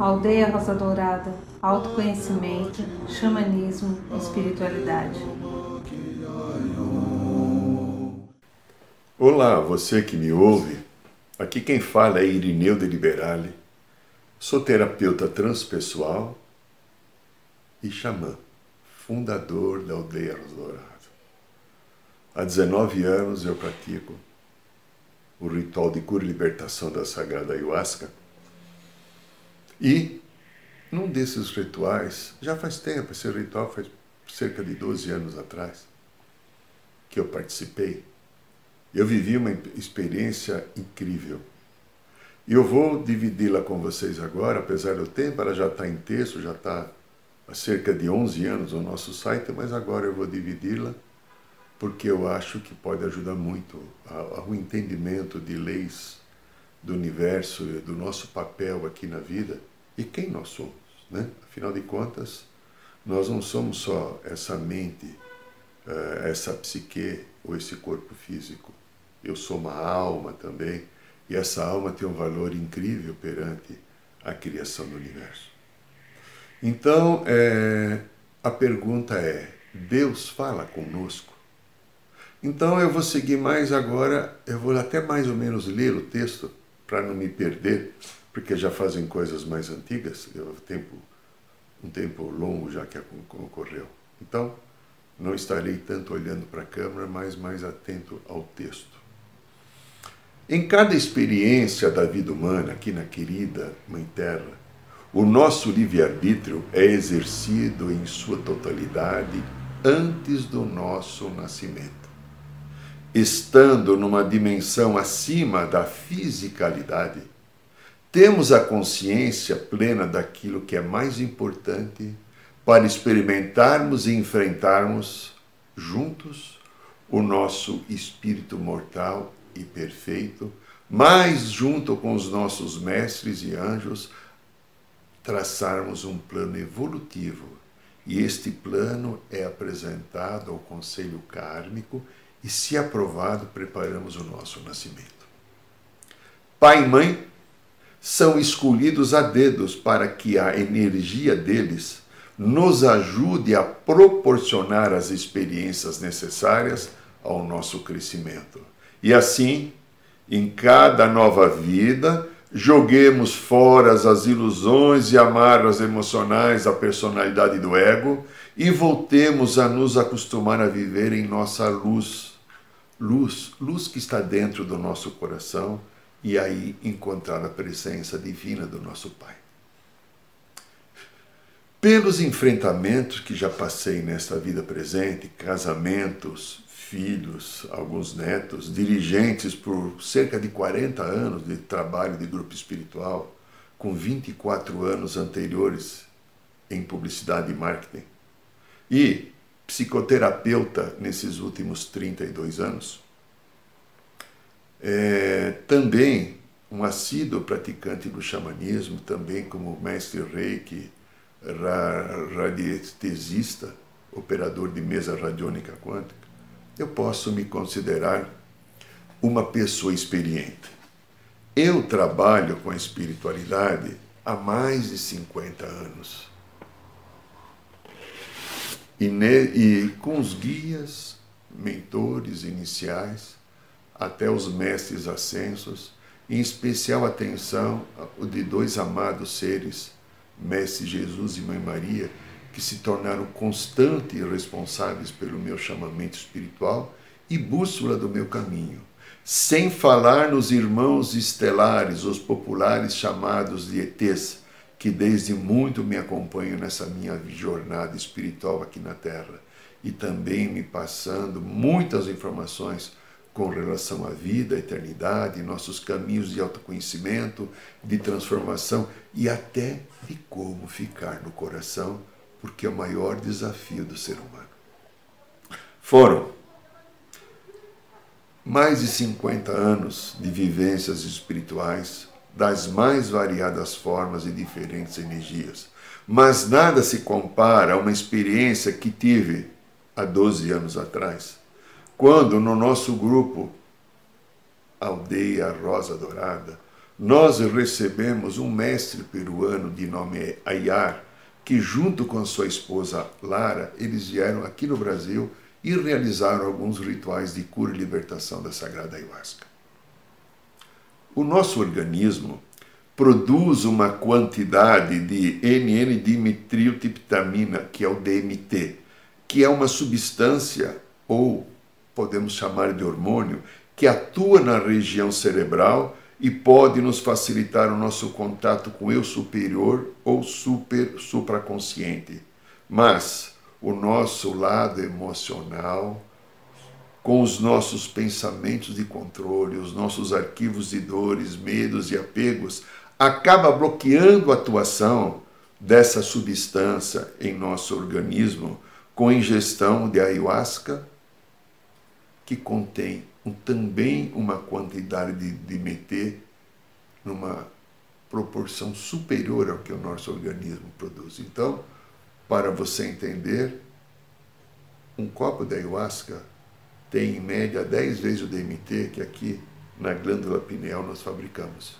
Aldeia Rosa Dourada, autoconhecimento, xamanismo, espiritualidade. Olá, você que me ouve. Aqui quem fala é Irineu de Liberale. Sou terapeuta transpessoal e xamã, fundador da Aldeia Rosa Dourada. Há 19 anos eu pratico o ritual de cura e libertação da Sagrada Ayahuasca. E num desses rituais, já faz tempo, esse ritual faz cerca de 12 anos atrás, que eu participei, eu vivi uma experiência incrível. E eu vou dividi-la com vocês agora, apesar do tempo, ela já está em texto, já está há cerca de 11 anos no nosso site, mas agora eu vou dividi-la porque eu acho que pode ajudar muito ao entendimento de leis do universo, do nosso papel aqui na vida e quem nós somos. Né? Afinal de contas, nós não somos só essa mente, eh, essa psique ou esse corpo físico. Eu sou uma alma também, e essa alma tem um valor incrível perante a criação do universo. Então, é, a pergunta é: Deus fala conosco? Então eu vou seguir mais agora, eu vou até mais ou menos ler o texto para não me perder, porque já fazem coisas mais antigas, eu tempo um tempo longo já que ocorreu. Então, não estarei tanto olhando para a câmera, mas mais atento ao texto. Em cada experiência da vida humana, aqui na querida Mãe Terra, o nosso livre-arbítrio é exercido em sua totalidade antes do nosso nascimento estando numa dimensão acima da fisicalidade, temos a consciência plena daquilo que é mais importante para experimentarmos e enfrentarmos juntos o nosso espírito mortal e perfeito, mais junto com os nossos mestres e anjos, traçarmos um plano evolutivo. E este plano é apresentado ao conselho kármico e, se aprovado, preparamos o nosso nascimento. Pai e mãe são escolhidos a dedos para que a energia deles nos ajude a proporcionar as experiências necessárias ao nosso crescimento. E assim, em cada nova vida, joguemos fora as ilusões e amarras emocionais da personalidade do ego e voltemos a nos acostumar a viver em nossa luz luz, luz que está dentro do nosso coração e aí encontrar a presença divina do nosso Pai. Pelos enfrentamentos que já passei nesta vida presente, casamentos, filhos, alguns netos, dirigentes por cerca de 40 anos de trabalho de grupo espiritual, com 24 anos anteriores em publicidade e marketing, e psicoterapeuta nesses últimos 32 anos, é, também um assíduo praticante do xamanismo, também como mestre reiki, radiestesista, operador de mesa radiônica quântica, eu posso me considerar uma pessoa experiente. Eu trabalho com a espiritualidade há mais de 50 anos e, ne, e com os guias, mentores iniciais, até os mestres ascensos, em especial atenção de dois amados seres, Mestre Jesus e Mãe Maria, que se tornaram constantes e responsáveis pelo meu chamamento espiritual e bússola do meu caminho. Sem falar nos irmãos estelares, os populares chamados de ETs, que desde muito me acompanham nessa minha jornada espiritual aqui na Terra e também me passando muitas informações com relação à vida, à eternidade, nossos caminhos de autoconhecimento, de transformação e até de como ficar no coração, porque é o maior desafio do ser humano. Foram mais de 50 anos de vivências espirituais das mais variadas formas e diferentes energias. Mas nada se compara a uma experiência que tive há 12 anos atrás, quando no nosso grupo aldeia Rosa Dourada, nós recebemos um mestre peruano de nome Ayar, que junto com sua esposa Lara, eles vieram aqui no Brasil e realizaram alguns rituais de cura e libertação da sagrada ayahuasca. O nosso organismo produz uma quantidade de NN-dimetiltriptamina, que é o DMT, que é uma substância, ou podemos chamar de hormônio, que atua na região cerebral e pode nos facilitar o nosso contato com o eu superior ou super supraconsciente. Mas o nosso lado emocional, com os nossos pensamentos de controle, os nossos arquivos de dores, medos e apegos, acaba bloqueando a atuação dessa substância em nosso organismo com ingestão de ayahuasca, que contém também uma quantidade de, de numa proporção superior ao que o nosso organismo produz. Então, para você entender, um copo de ayahuasca tem em média 10 vezes o DMT que aqui na glândula pineal nós fabricamos.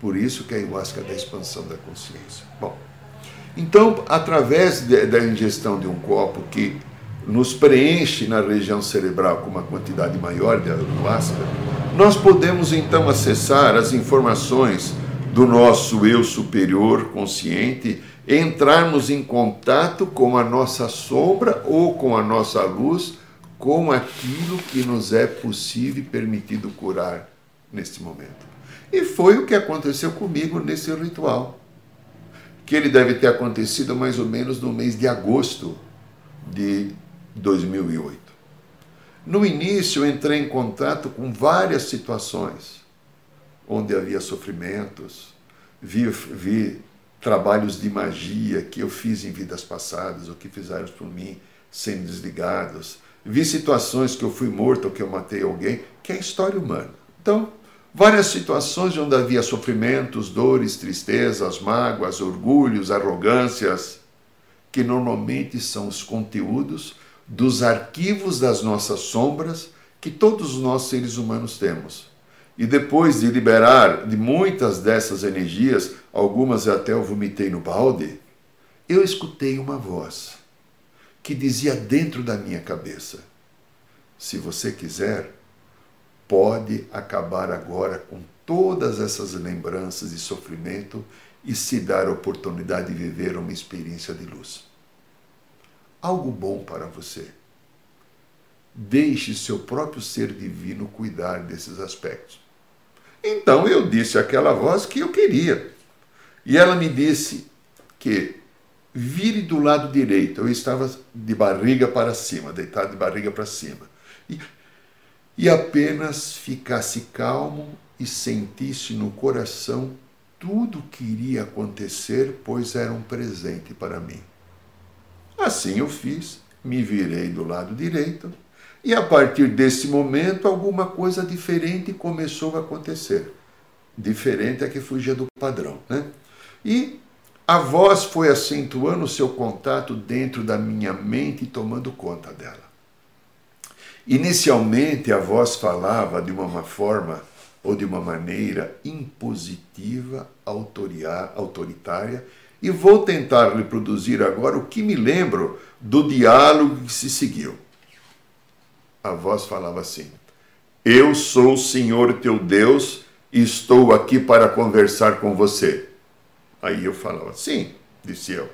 Por isso que a ayahuasca é da expansão da consciência. Bom, então, através de, da ingestão de um copo que nos preenche na região cerebral com uma quantidade maior de ayahuasca, nós podemos então acessar as informações do nosso eu superior consciente, entrarmos em contato com a nossa sombra ou com a nossa luz, com aquilo que nos é possível e permitido curar neste momento. E foi o que aconteceu comigo nesse ritual, que ele deve ter acontecido mais ou menos no mês de agosto de 2008. No início, entrei em contato com várias situações onde havia sofrimentos, vi, vi trabalhos de magia que eu fiz em vidas passadas, ou que fizeram por mim, sendo desligados. Vi situações que eu fui morto ou que eu matei alguém, que é história humana. Então, várias situações onde havia sofrimentos, dores, tristezas, mágoas, orgulhos, arrogâncias, que normalmente são os conteúdos dos arquivos das nossas sombras que todos nós seres humanos temos. E depois de liberar de muitas dessas energias, algumas até eu vomitei no balde, eu escutei uma voz que dizia dentro da minha cabeça: Se você quiser, pode acabar agora com todas essas lembranças de sofrimento e se dar a oportunidade de viver uma experiência de luz algo bom para você. Deixe seu próprio ser divino cuidar desses aspectos. Então eu disse àquela voz que eu queria. E ela me disse que vire do lado direito. Eu estava de barriga para cima, deitado de barriga para cima. E, e apenas ficasse calmo e sentisse no coração tudo o que iria acontecer, pois era um presente para mim. Assim eu fiz, me virei do lado direito e a partir desse momento alguma coisa diferente começou a acontecer. Diferente é que fugia do padrão, né? E a voz foi acentuando seu contato dentro da minha mente e tomando conta dela. Inicialmente a voz falava de uma forma ou de uma maneira impositiva, autoritária e vou tentar reproduzir agora o que me lembro do diálogo que se seguiu. A voz falava assim: Eu sou o Senhor teu Deus e estou aqui para conversar com você. Aí eu falava: Sim, disse eu.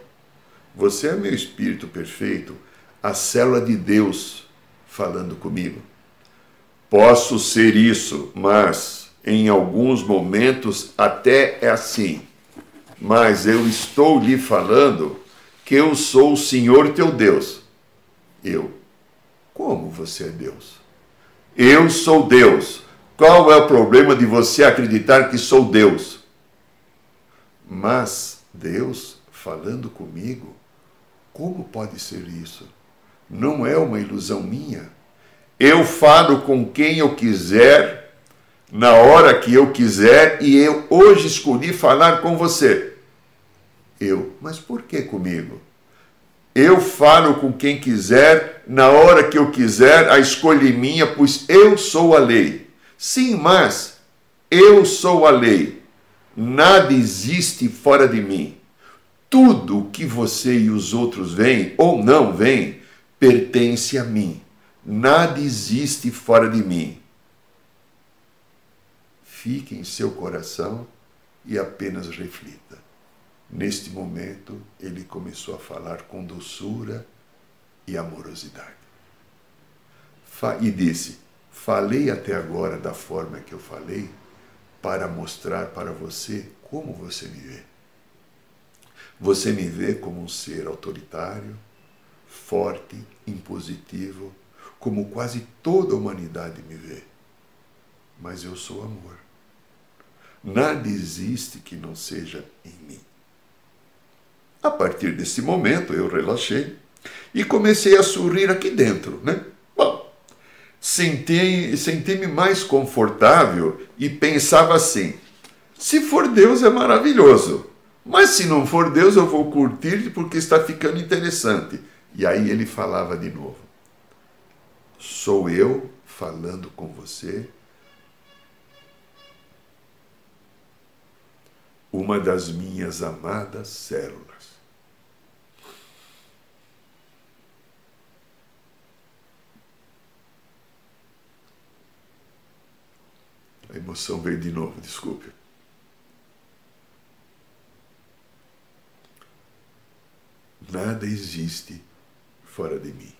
Você é meu espírito perfeito, a célula de Deus falando comigo. Posso ser isso, mas em alguns momentos até é assim mas eu estou lhe falando que eu sou o Senhor teu Deus. Eu. Como você é Deus? Eu sou Deus. Qual é o problema de você acreditar que sou Deus? Mas Deus falando comigo, como pode ser isso? Não é uma ilusão minha. Eu falo com quem eu quiser, na hora que eu quiser, e eu hoje escolhi falar com você. Eu, mas por que comigo? Eu falo com quem quiser, na hora que eu quiser, a escolha é minha, pois eu sou a lei. Sim, mas eu sou a lei. Nada existe fora de mim. Tudo o que você e os outros veem ou não veem pertence a mim. Nada existe fora de mim. Fique em seu coração e apenas reflita. Neste momento, ele começou a falar com doçura e amorosidade. E disse: Falei até agora da forma que eu falei para mostrar para você como você me vê. Você me vê como um ser autoritário, forte, impositivo, como quase toda a humanidade me vê. Mas eu sou amor. Nada existe que não seja em mim. A partir desse momento eu relaxei e comecei a sorrir aqui dentro, né? Sentei-me mais confortável e pensava assim: se for Deus é maravilhoso, mas se não for Deus eu vou curtir porque está ficando interessante. E aí ele falava de novo: sou eu falando com você uma das minhas amadas células. A emoção veio de novo, desculpe. Nada existe fora de mim.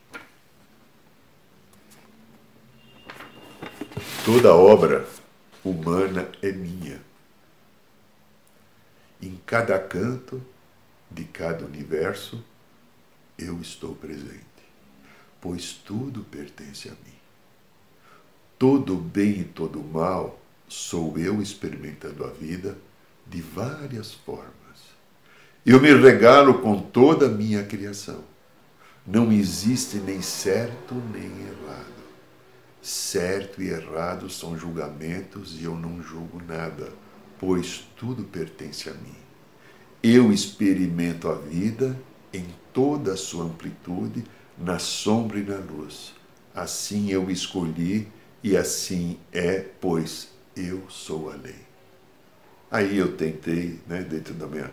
Toda obra humana é minha em cada canto de cada universo, eu estou presente, pois tudo pertence a mim. Todo bem e todo mal sou eu experimentando a vida de várias formas. Eu me regalo com toda a minha criação. Não existe nem certo nem errado. Certo e errado são julgamentos e eu não julgo nada pois tudo pertence a mim. Eu experimento a vida em toda a sua amplitude, na sombra e na luz. Assim eu escolhi e assim é, pois eu sou a lei. Aí eu tentei, né, dentro da minha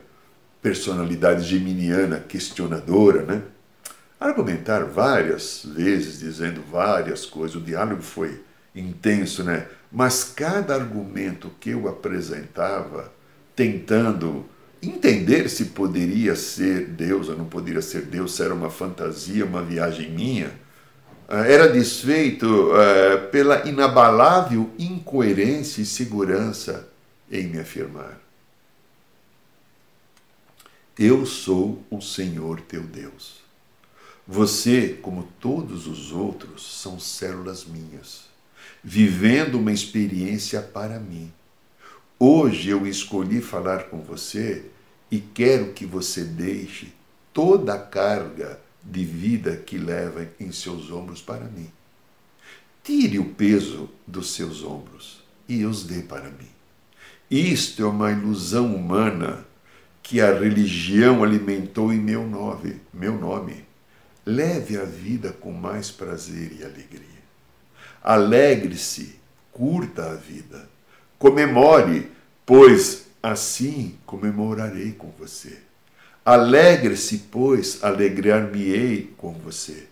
personalidade geminiana questionadora, né, argumentar várias vezes, dizendo várias coisas. O diálogo foi intenso, né? Mas cada argumento que eu apresentava, tentando entender se poderia ser Deus ou não poderia ser Deus, se era uma fantasia, uma viagem minha, era desfeito uh, pela inabalável incoerência e segurança em me afirmar. Eu sou o Senhor teu Deus. Você, como todos os outros, são células minhas vivendo uma experiência para mim. Hoje eu escolhi falar com você e quero que você deixe toda a carga de vida que leva em seus ombros para mim. Tire o peso dos seus ombros e os dê para mim. Isto é uma ilusão humana que a religião alimentou em meu nome, meu nome. Leve a vida com mais prazer e alegria. Alegre-se, curta a vida. Comemore, pois assim comemorarei com você. Alegre-se, pois alegrar-me-ei com você.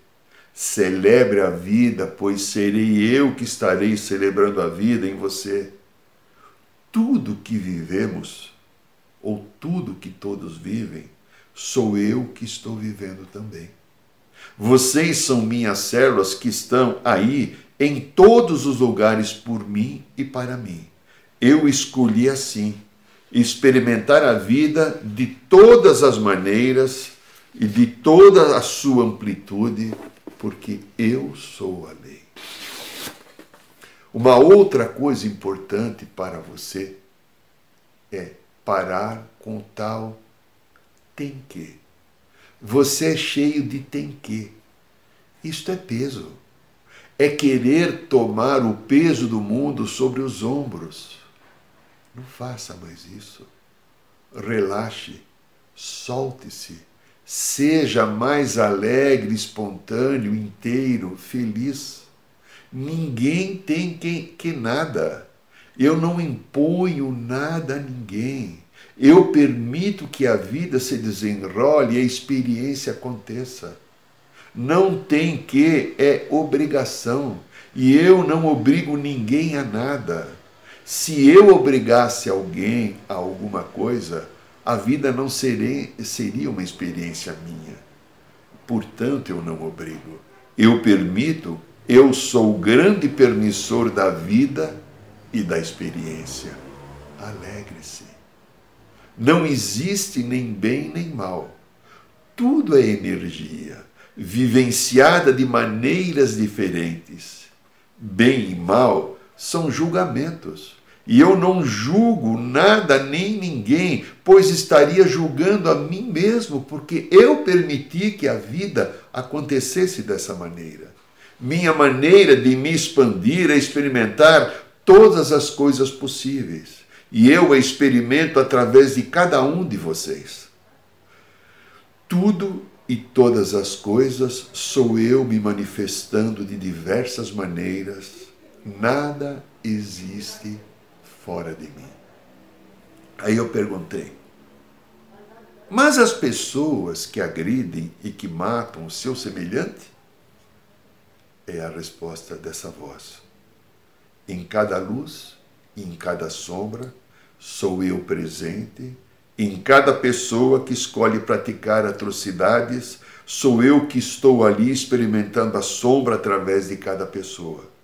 Celebre a vida, pois serei eu que estarei celebrando a vida em você. Tudo que vivemos, ou tudo que todos vivem, sou eu que estou vivendo também. Vocês são minhas células que estão aí em todos os lugares por mim e para mim. Eu escolhi assim, experimentar a vida de todas as maneiras e de toda a sua amplitude, porque eu sou a lei. Uma outra coisa importante para você é parar com tal tem que. Você é cheio de tem que. Isto é peso é querer tomar o peso do mundo sobre os ombros. Não faça mais isso. Relaxe, solte-se, seja mais alegre, espontâneo, inteiro, feliz. Ninguém tem que, que nada. Eu não imponho nada a ninguém. Eu permito que a vida se desenrole e a experiência aconteça. Não tem que, é obrigação. E eu não obrigo ninguém a nada. Se eu obrigasse alguém a alguma coisa, a vida não seria, seria uma experiência minha. Portanto, eu não obrigo. Eu permito, eu sou o grande permissor da vida e da experiência. Alegre-se. Não existe nem bem nem mal. Tudo é energia, vivenciada de maneiras diferentes. Bem e mal são julgamentos. E eu não julgo nada nem ninguém, pois estaria julgando a mim mesmo, porque eu permiti que a vida acontecesse dessa maneira. Minha maneira de me expandir é experimentar todas as coisas possíveis e eu a experimento através de cada um de vocês. Tudo e todas as coisas sou eu me manifestando de diversas maneiras, nada existe fora de mim. Aí eu perguntei, mas as pessoas que agridem e que matam o seu semelhante? É a resposta dessa voz. Em cada luz em cada sombra, sou eu presente. Em cada pessoa que escolhe praticar atrocidades, sou eu que estou ali experimentando a sombra através de cada pessoa.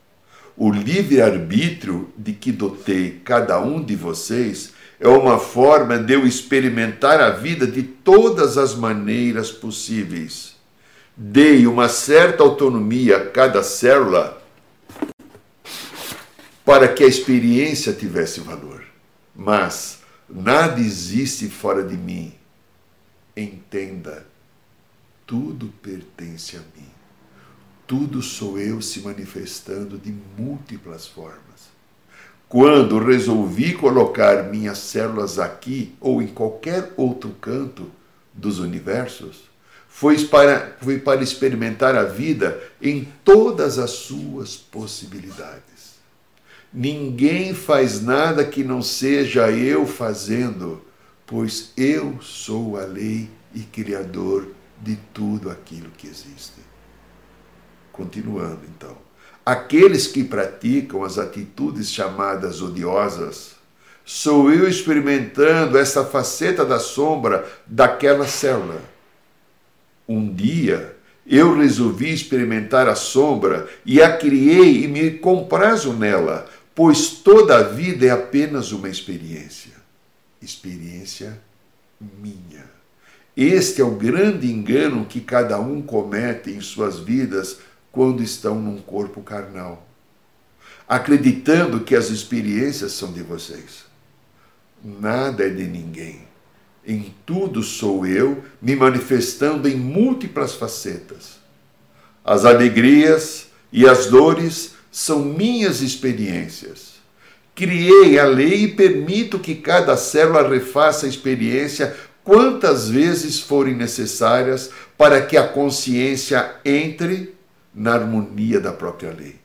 O livre-arbítrio de que dotei cada um de vocês é uma forma de eu experimentar a vida de todas as maneiras possíveis. Dei uma certa autonomia a cada célula para que a experiência tivesse valor. Mas nada existe fora de mim. Entenda, tudo pertence a mim. Tudo sou eu se manifestando de múltiplas formas. Quando resolvi colocar minhas células aqui ou em qualquer outro canto dos universos, foi para, foi para experimentar a vida em todas as suas possibilidades. Ninguém faz nada que não seja eu fazendo, pois eu sou a lei e criador de tudo aquilo que existe. Continuando então. Aqueles que praticam as atitudes chamadas odiosas, sou eu experimentando essa faceta da sombra daquela célula. Um dia eu resolvi experimentar a sombra e a criei e me comprazo nela, pois toda a vida é apenas uma experiência. Experiência minha. Este é o grande engano que cada um comete em suas vidas quando estão num corpo carnal, acreditando que as experiências são de vocês. Nada é de ninguém. Em tudo sou eu, me manifestando em múltiplas facetas. As alegrias e as dores são minhas experiências. Criei a lei e permito que cada célula refaça a experiência quantas vezes forem necessárias para que a consciência entre na harmonia da própria lei.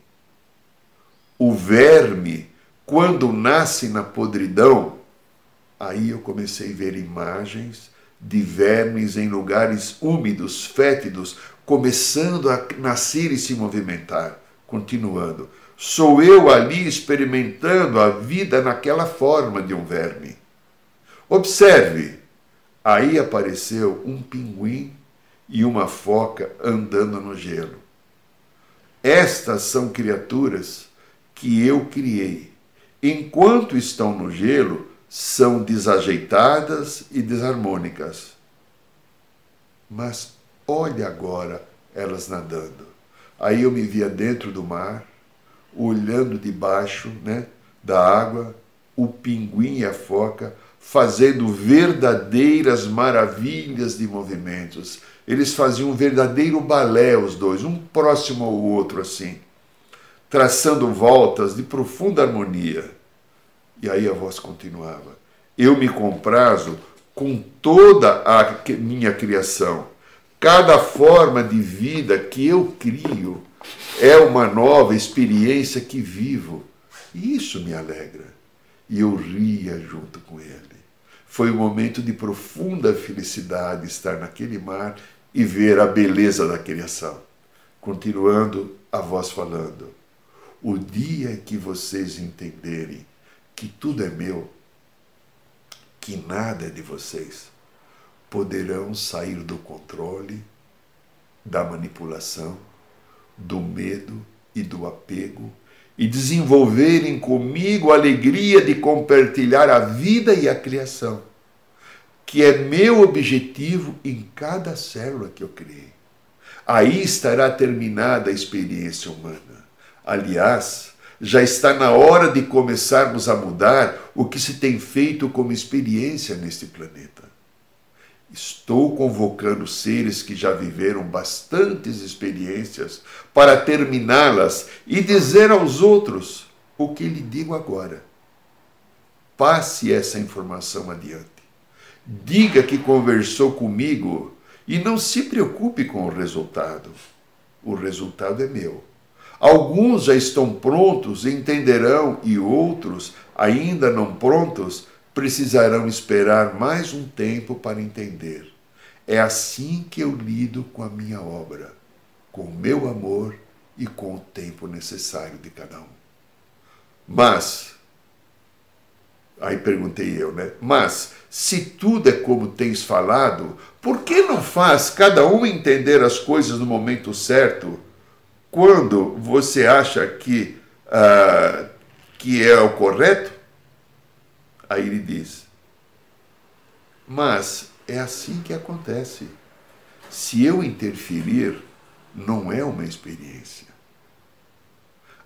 O verme, quando nasce na podridão, aí eu comecei a ver imagens de vermes em lugares úmidos, fétidos, começando a nascer e se movimentar. Continuando, sou eu ali experimentando a vida naquela forma de um verme. Observe, aí apareceu um pinguim e uma foca andando no gelo. Estas são criaturas que eu criei. Enquanto estão no gelo, são desajeitadas e desarmônicas. Mas olhe agora elas nadando. Aí eu me via dentro do mar, olhando debaixo né, da água, o pinguim e a foca fazendo verdadeiras maravilhas de movimentos. Eles faziam um verdadeiro balé, os dois, um próximo ao outro, assim, traçando voltas de profunda harmonia. E aí a voz continuava: Eu me comprazo com toda a minha criação Cada forma de vida que eu crio É uma nova experiência que vivo. E isso me alegra. E eu ria junto com ele. Foi um momento de profunda felicidade estar naquele mar e ver a beleza da criação. Continuando a voz falando: O dia que vocês entenderem que tudo é meu, que nada é de vocês, poderão sair do controle, da manipulação, do medo e do apego e desenvolverem comigo a alegria de compartilhar a vida e a criação, que é meu objetivo em cada célula que eu criei. Aí estará terminada a experiência humana. Aliás, já está na hora de começarmos a mudar o que se tem feito como experiência neste planeta. Estou convocando seres que já viveram bastantes experiências para terminá-las e dizer aos outros o que lhe digo agora. Passe essa informação adiante. Diga que conversou comigo e não se preocupe com o resultado. O resultado é meu. Alguns já estão prontos, entenderão, e outros, ainda não prontos, precisarão esperar mais um tempo para entender. É assim que eu lido com a minha obra, com o meu amor e com o tempo necessário de cada um. Mas, aí perguntei eu, né? Mas, se tudo é como tens falado, por que não faz cada um entender as coisas no momento certo, quando você acha que, uh, que é o correto? Aí ele diz: Mas é assim que acontece. Se eu interferir, não é uma experiência.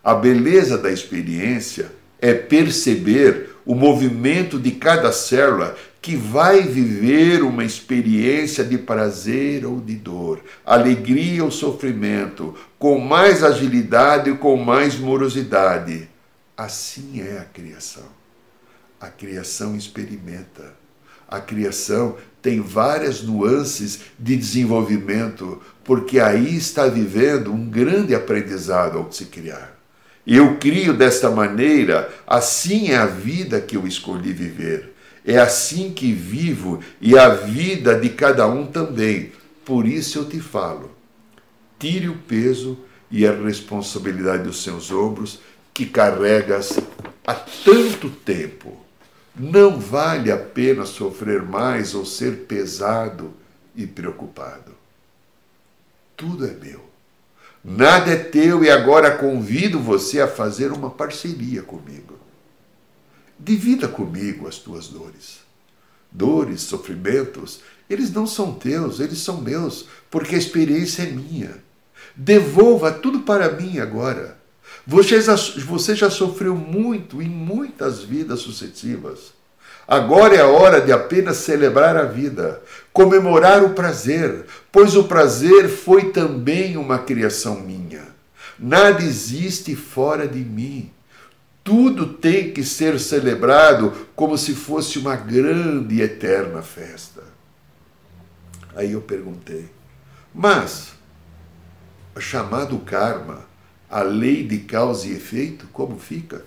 A beleza da experiência é perceber o movimento de cada célula que vai viver uma experiência de prazer ou de dor, alegria ou sofrimento, com mais agilidade ou com mais morosidade. Assim é a criação a criação experimenta. A criação tem várias nuances de desenvolvimento, porque aí está vivendo um grande aprendizado ao se criar. Eu crio desta maneira, assim é a vida que eu escolhi viver. É assim que vivo e a vida de cada um também. Por isso eu te falo: tire o peso e a responsabilidade dos seus ombros que carregas há tanto tempo não vale a pena sofrer mais ou ser pesado e preocupado. Tudo é meu. Nada é teu e agora convido você a fazer uma parceria comigo. Divida comigo as tuas dores. Dores, sofrimentos, eles não são teus, eles são meus, porque a experiência é minha. Devolva tudo para mim agora. Você já, você já sofreu muito em muitas vidas sucessivas. Agora é a hora de apenas celebrar a vida, comemorar o prazer, pois o prazer foi também uma criação minha. Nada existe fora de mim. Tudo tem que ser celebrado como se fosse uma grande e eterna festa. Aí eu perguntei, mas chamado karma, a lei de causa e efeito, como fica?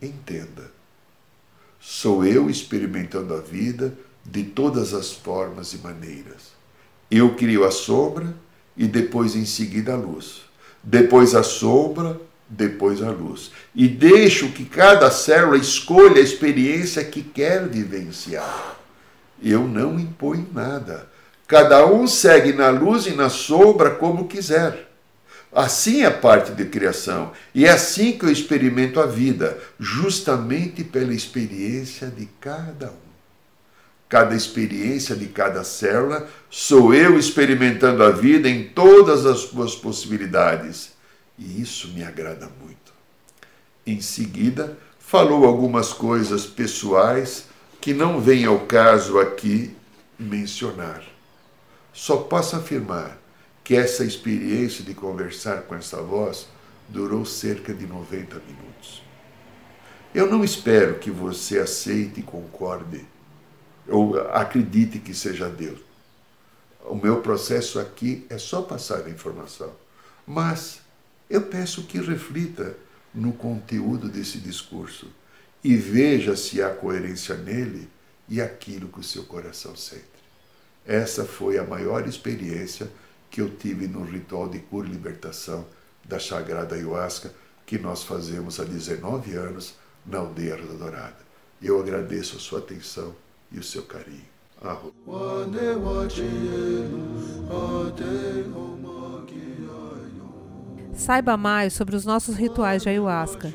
Entenda. Sou eu experimentando a vida de todas as formas e maneiras. Eu crio a sombra e depois em seguida a luz. Depois a sombra, depois a luz. E deixo que cada célula escolha a experiência que quer vivenciar. Eu não imponho nada. Cada um segue na luz e na sombra como quiser. Assim é parte de criação. E é assim que eu experimento a vida, justamente pela experiência de cada um. Cada experiência de cada célula sou eu experimentando a vida em todas as suas possibilidades. E isso me agrada muito. Em seguida, falou algumas coisas pessoais que não vem ao caso aqui mencionar. Só posso afirmar que essa experiência de conversar com essa voz durou cerca de 90 minutos. Eu não espero que você aceite e concorde ou acredite que seja Deus. O meu processo aqui é só passar a informação. Mas Eu peço que reflita no conteúdo desse discurso e veja se há coerência nele e aquilo que o seu coração sente. Essa foi a maior experiência que eu tive no ritual de cura e libertação da Sagrada Ayahuasca que nós fazemos há 19 anos na aldeia Rosa Dourada. Eu agradeço a sua atenção e o seu carinho. Arro. Saiba mais sobre os nossos rituais de ayahuasca,